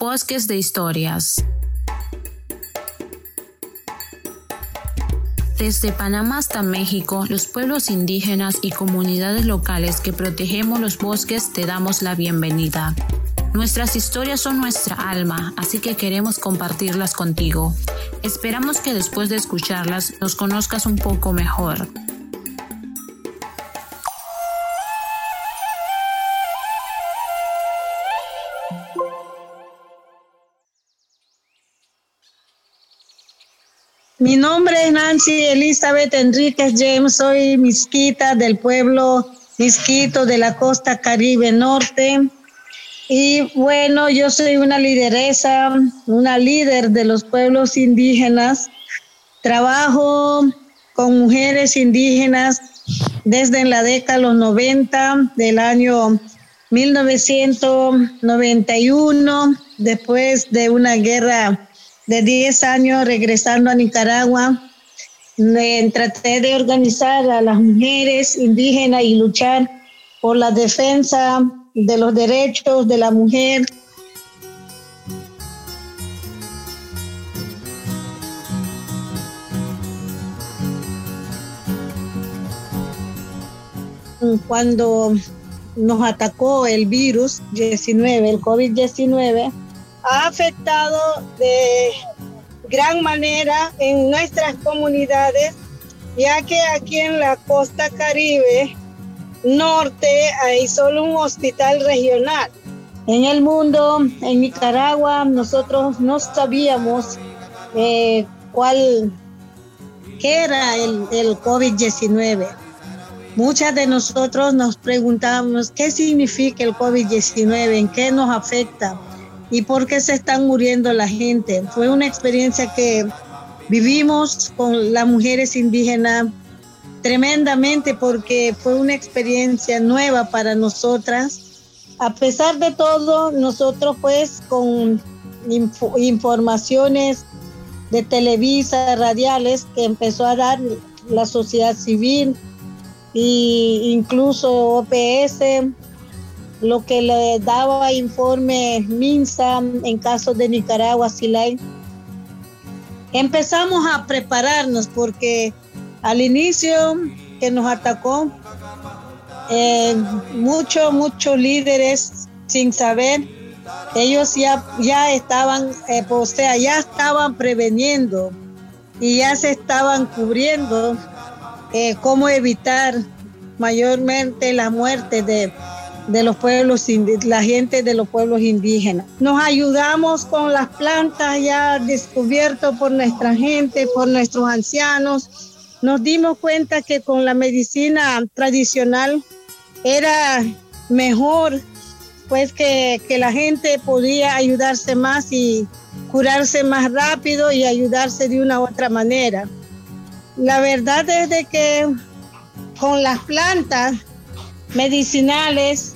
Bosques de Historias. Desde Panamá hasta México, los pueblos indígenas y comunidades locales que protegemos los bosques te damos la bienvenida. Nuestras historias son nuestra alma, así que queremos compartirlas contigo. Esperamos que después de escucharlas nos conozcas un poco mejor. Mi nombre es Nancy Elizabeth Enríquez James, soy misquita del pueblo Misquito de la costa Caribe Norte. Y bueno, yo soy una lideresa, una líder de los pueblos indígenas. Trabajo con mujeres indígenas desde la década de los 90 del año 1991, después de una guerra de 10 años regresando a Nicaragua, traté de organizar a las mujeres indígenas y luchar por la defensa de los derechos de la mujer. Cuando nos atacó el virus 19, el COVID-19, ha afectado de gran manera en nuestras comunidades, ya que aquí en la costa caribe norte hay solo un hospital regional. En el mundo, en Nicaragua, nosotros no sabíamos eh, cuál qué era el, el COVID-19. Muchas de nosotros nos preguntamos qué significa el COVID-19, en qué nos afecta y por qué se están muriendo la gente. Fue una experiencia que vivimos con las mujeres indígenas tremendamente porque fue una experiencia nueva para nosotras. A pesar de todo, nosotros pues con informaciones de Televisa, radiales que empezó a dar la sociedad civil e incluso OPS, lo que le daba informe MINSA en caso de Nicaragua, Silay. Empezamos a prepararnos porque al inicio que nos atacó, eh, muchos, muchos líderes sin saber, ellos ya, ya estaban, eh, o sea, ya estaban preveniendo y ya se estaban cubriendo eh, cómo evitar mayormente la muerte de de los pueblos, la gente de los pueblos indígenas. Nos ayudamos con las plantas ya descubiertas por nuestra gente, por nuestros ancianos. Nos dimos cuenta que con la medicina tradicional era mejor, pues que, que la gente podía ayudarse más y curarse más rápido y ayudarse de una u otra manera. La verdad es de que con las plantas medicinales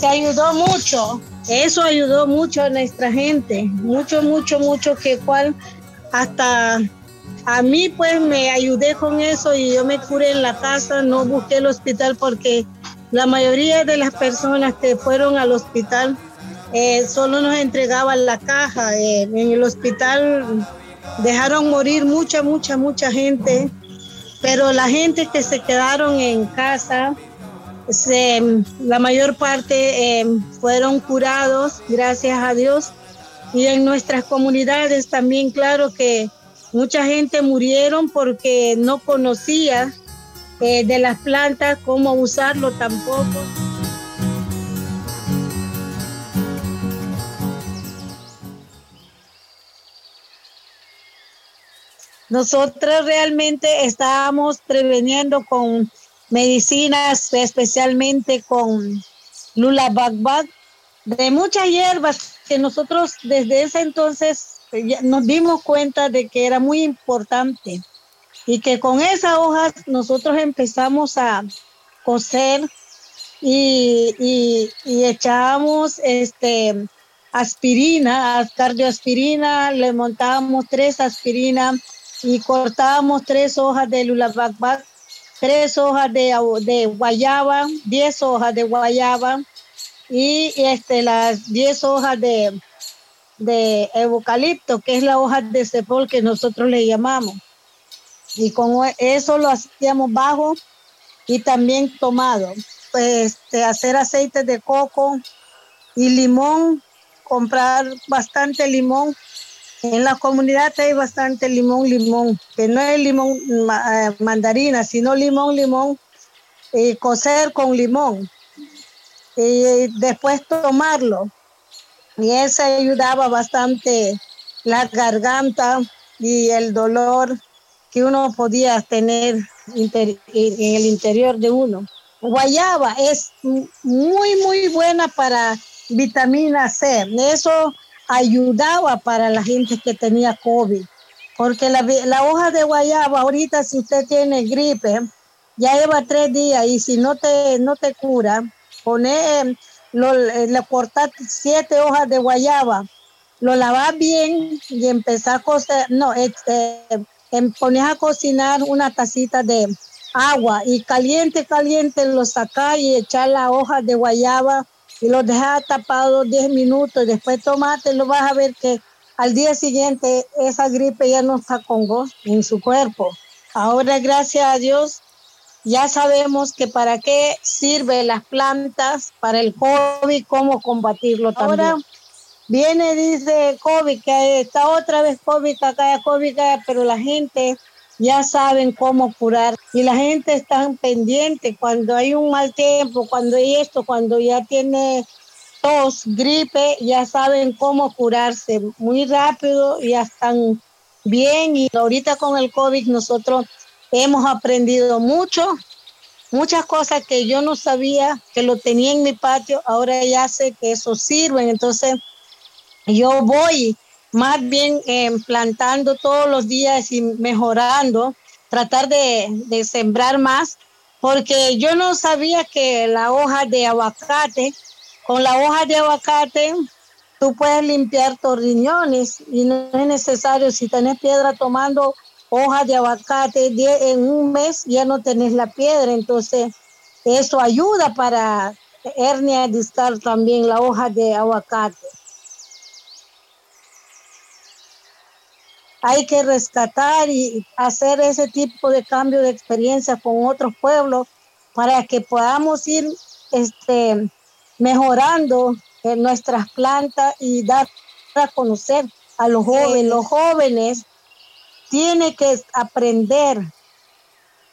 se ayudó mucho. Eso ayudó mucho a nuestra gente, mucho, mucho, mucho, que cual hasta a mí pues me ayudé con eso y yo me curé en la casa, no busqué el hospital porque la mayoría de las personas que fueron al hospital eh, solo nos entregaban la caja. Eh, en el hospital dejaron morir mucha, mucha, mucha gente, pero la gente que se quedaron en casa, la mayor parte eh, fueron curados, gracias a Dios. Y en nuestras comunidades también, claro que mucha gente murieron porque no conocía eh, de las plantas cómo usarlo tampoco. Nosotros realmente estábamos preveniendo con medicinas, especialmente con Lula Bagbag, de muchas hierbas que nosotros desde ese entonces nos dimos cuenta de que era muy importante y que con esas hojas nosotros empezamos a coser y, y, echábamos este aspirina, cardioaspirina, le montábamos tres aspirinas y cortábamos tres hojas de Lula Bagbag tres hojas de, de guayaba, diez hojas de guayaba y este, las diez hojas de, de eucalipto, que es la hoja de cepol que nosotros le llamamos. Y con eso lo hacíamos bajo y también tomado. Pues este, hacer aceite de coco y limón, comprar bastante limón. En la comunidad hay bastante limón, limón, que no es limón eh, mandarina, sino limón, limón, y cocer con limón. Y después tomarlo y eso ayudaba bastante la garganta y el dolor que uno podía tener en el interior de uno. Guayaba es muy, muy buena para vitamina C. Eso ayudaba para la gente que tenía COVID. Porque la, hoja de guayaba, ahorita si usted tiene gripe, ya lleva tres días y si no te, no te cura, pone lo, le cortas siete hojas de guayaba, lo lavas bien y empezás a no, este, em, pones a cocinar una tacita de agua y caliente, caliente lo sacas y echar la hoja de guayaba y lo dejas tapado 10 minutos y después tomate, lo vas a ver que al día siguiente esa gripe ya no está con gozo en su cuerpo. Ahora, gracias a Dios, ya sabemos que para qué sirven las plantas para el COVID, cómo combatirlo también. Ahora viene, dice COVID, que está otra vez COVID acá, COVID acá, pero la gente ya saben cómo curar y la gente está pendiente cuando hay un mal tiempo, cuando hay esto, cuando ya tiene tos, gripe, ya saben cómo curarse muy rápido, ya están bien y ahorita con el COVID nosotros hemos aprendido mucho, muchas cosas que yo no sabía que lo tenía en mi patio, ahora ya sé que eso sirve. Entonces, yo voy más bien eh, plantando todos los días y mejorando, tratar de, de sembrar más, porque yo no sabía que la hoja de aguacate, con la hoja de aguacate, tú puedes limpiar tus riñones y no es necesario, si tenés piedra tomando hoja de aguacate, en un mes ya no tenés la piedra, entonces eso ayuda para hernia discal también la hoja de aguacate. Hay que rescatar y hacer ese tipo de cambio de experiencia con otros pueblos para que podamos ir este, mejorando en nuestras plantas y dar a conocer a los jóvenes. Los jóvenes tiene que aprender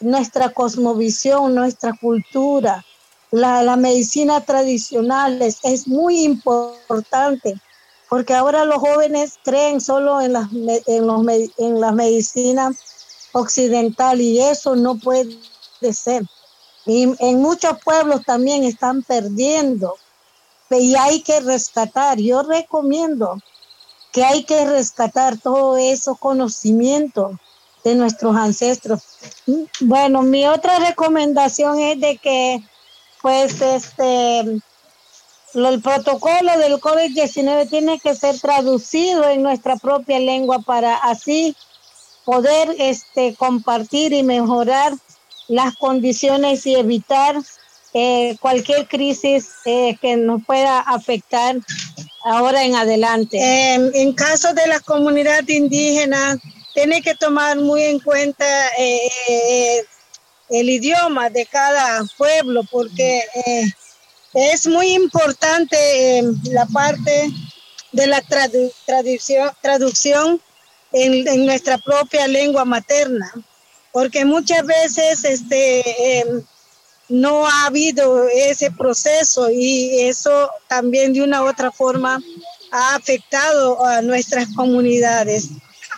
nuestra cosmovisión, nuestra cultura, la, medicina tradicional es, muy importante, porque ahora los jóvenes creen solo en la, en, los, en la medicina occidental y eso no puede ser. Y en muchos pueblos también están perdiendo y hay que rescatar. Yo recomiendo que hay que rescatar todo esos conocimientos de nuestros ancestros. Bueno, mi otra recomendación es de que, pues, este, el protocolo del COVID-19 tiene que ser traducido en nuestra propia lengua para así poder este, compartir y mejorar las condiciones y evitar eh, cualquier crisis eh, que nos pueda afectar ahora en adelante. en caso de las comunidades indígenas, tiene que tomar muy en cuenta eh, el idioma de cada pueblo, porque es muy importante la parte de la traducción, en, nuestra propia lengua materna, porque muchas veces este, no ha habido ese proceso y eso también de una u otra forma ha afectado a nuestras comunidades.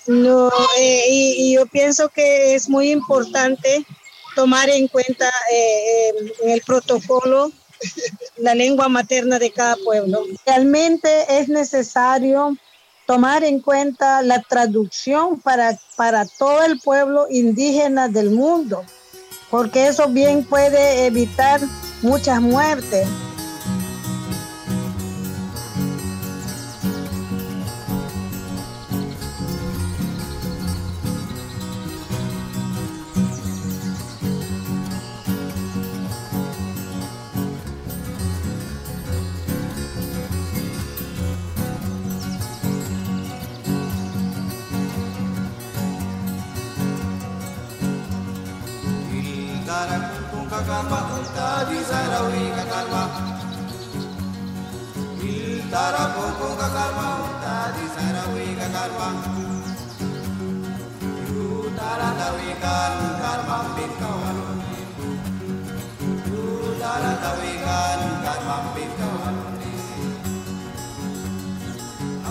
No, eh, y, yo pienso que es muy importante tomar en cuenta eh, el protocolo la lengua materna de cada pueblo. Realmente es necesario tomar en cuenta la traducción para, para todo el pueblo indígena del mundo porque eso bien puede evitar muchas muertes. kama il tarapoko kama tadi sarawe kama you taratawe kan karma bin kawan you taratawe kan karma bin kawan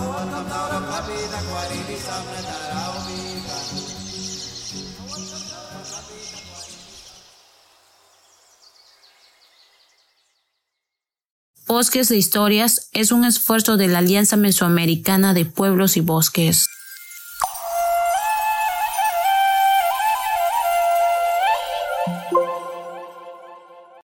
awak tak tahu apa beda kuali di sana Bosques de Historias es un esfuerzo de la Alianza Mesoamericana de Pueblos y Bosques.